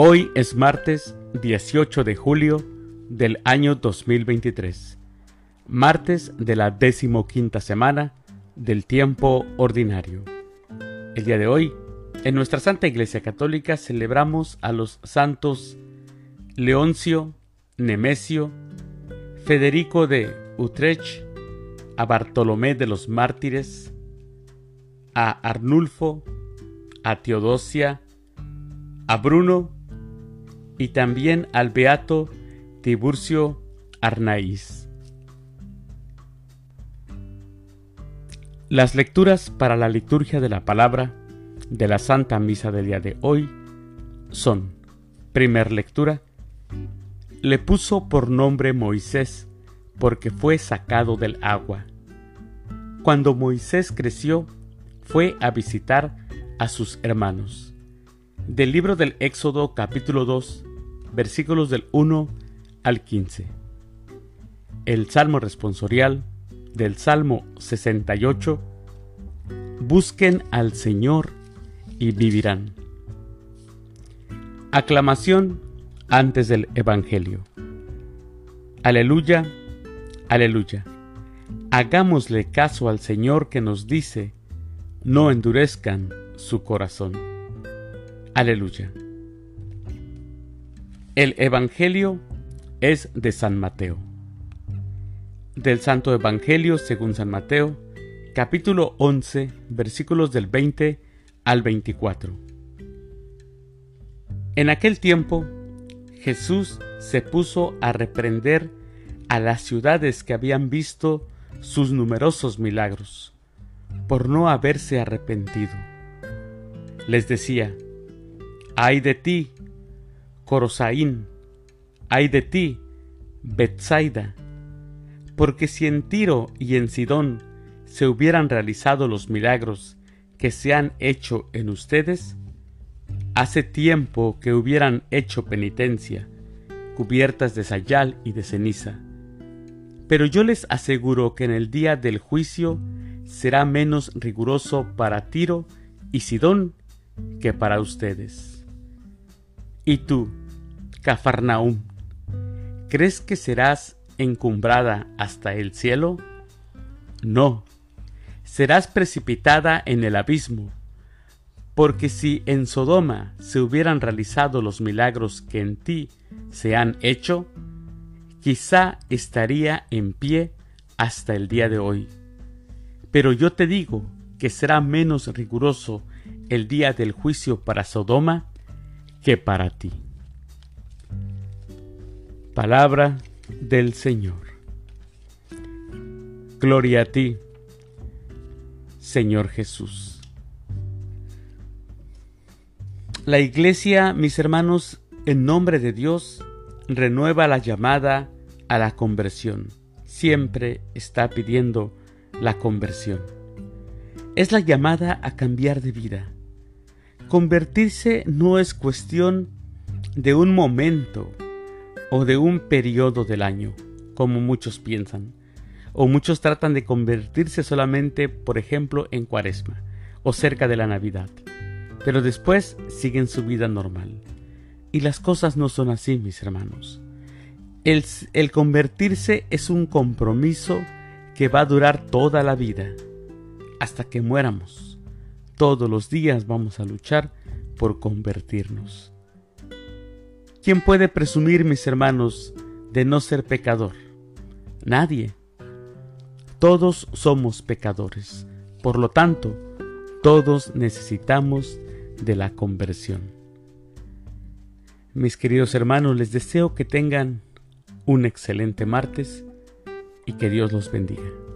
Hoy es martes 18 de julio del año 2023, martes de la decimoquinta semana del tiempo ordinario. El día de hoy, en nuestra Santa Iglesia Católica celebramos a los santos Leoncio, Nemesio, Federico de Utrecht, a Bartolomé de los Mártires, a Arnulfo, a Teodosia, a Bruno y también al beato Tiburcio Arnaiz. Las lecturas para la liturgia de la palabra de la Santa Misa del día de hoy son, primer lectura, le puso por nombre Moisés porque fue sacado del agua. Cuando Moisés creció, fue a visitar a sus hermanos. Del libro del Éxodo capítulo 2, versículos del 1 al 15. El Salmo responsorial del Salmo 68. Busquen al Señor y vivirán. Aclamación antes del Evangelio. Aleluya, aleluya. Hagámosle caso al Señor que nos dice, no endurezcan su corazón. Aleluya. El Evangelio es de San Mateo. Del Santo Evangelio según San Mateo, capítulo 11, versículos del 20 al 24. En aquel tiempo, Jesús se puso a reprender a las ciudades que habían visto sus numerosos milagros, por no haberse arrepentido. Les decía, ay de ti, Corosaín, ay de ti, Betsaida, porque si en Tiro y en Sidón se hubieran realizado los milagros que se han hecho en ustedes, hace tiempo que hubieran hecho penitencia, cubiertas de sayal y de ceniza. Pero yo les aseguro que en el día del juicio será menos riguroso para Tiro y Sidón que para ustedes. ¿Y tú, Cafarnaúm, crees que serás encumbrada hasta el cielo? No, serás precipitada en el abismo, porque si en Sodoma se hubieran realizado los milagros que en ti se han hecho, quizá estaría en pie hasta el día de hoy. Pero yo te digo que será menos riguroso el día del juicio para Sodoma que para ti. Palabra del Señor. Gloria a ti, Señor Jesús. La Iglesia, mis hermanos, en nombre de Dios, renueva la llamada a la conversión. Siempre está pidiendo la conversión. Es la llamada a cambiar de vida Convertirse no es cuestión de un momento o de un periodo del año, como muchos piensan, o muchos tratan de convertirse solamente, por ejemplo, en cuaresma o cerca de la Navidad, pero después siguen su vida normal. Y las cosas no son así, mis hermanos. El, convertirse es un compromiso que va a durar toda la vida, hasta que muéramos todos los días vamos a luchar por convertirnos. ¿Quién puede presumir, mis hermanos, de no ser pecador? Nadie. Todos somos pecadores. Por lo tanto, todos necesitamos de la conversión. Mis queridos hermanos, les deseo que tengan un excelente martes y que Dios los bendiga.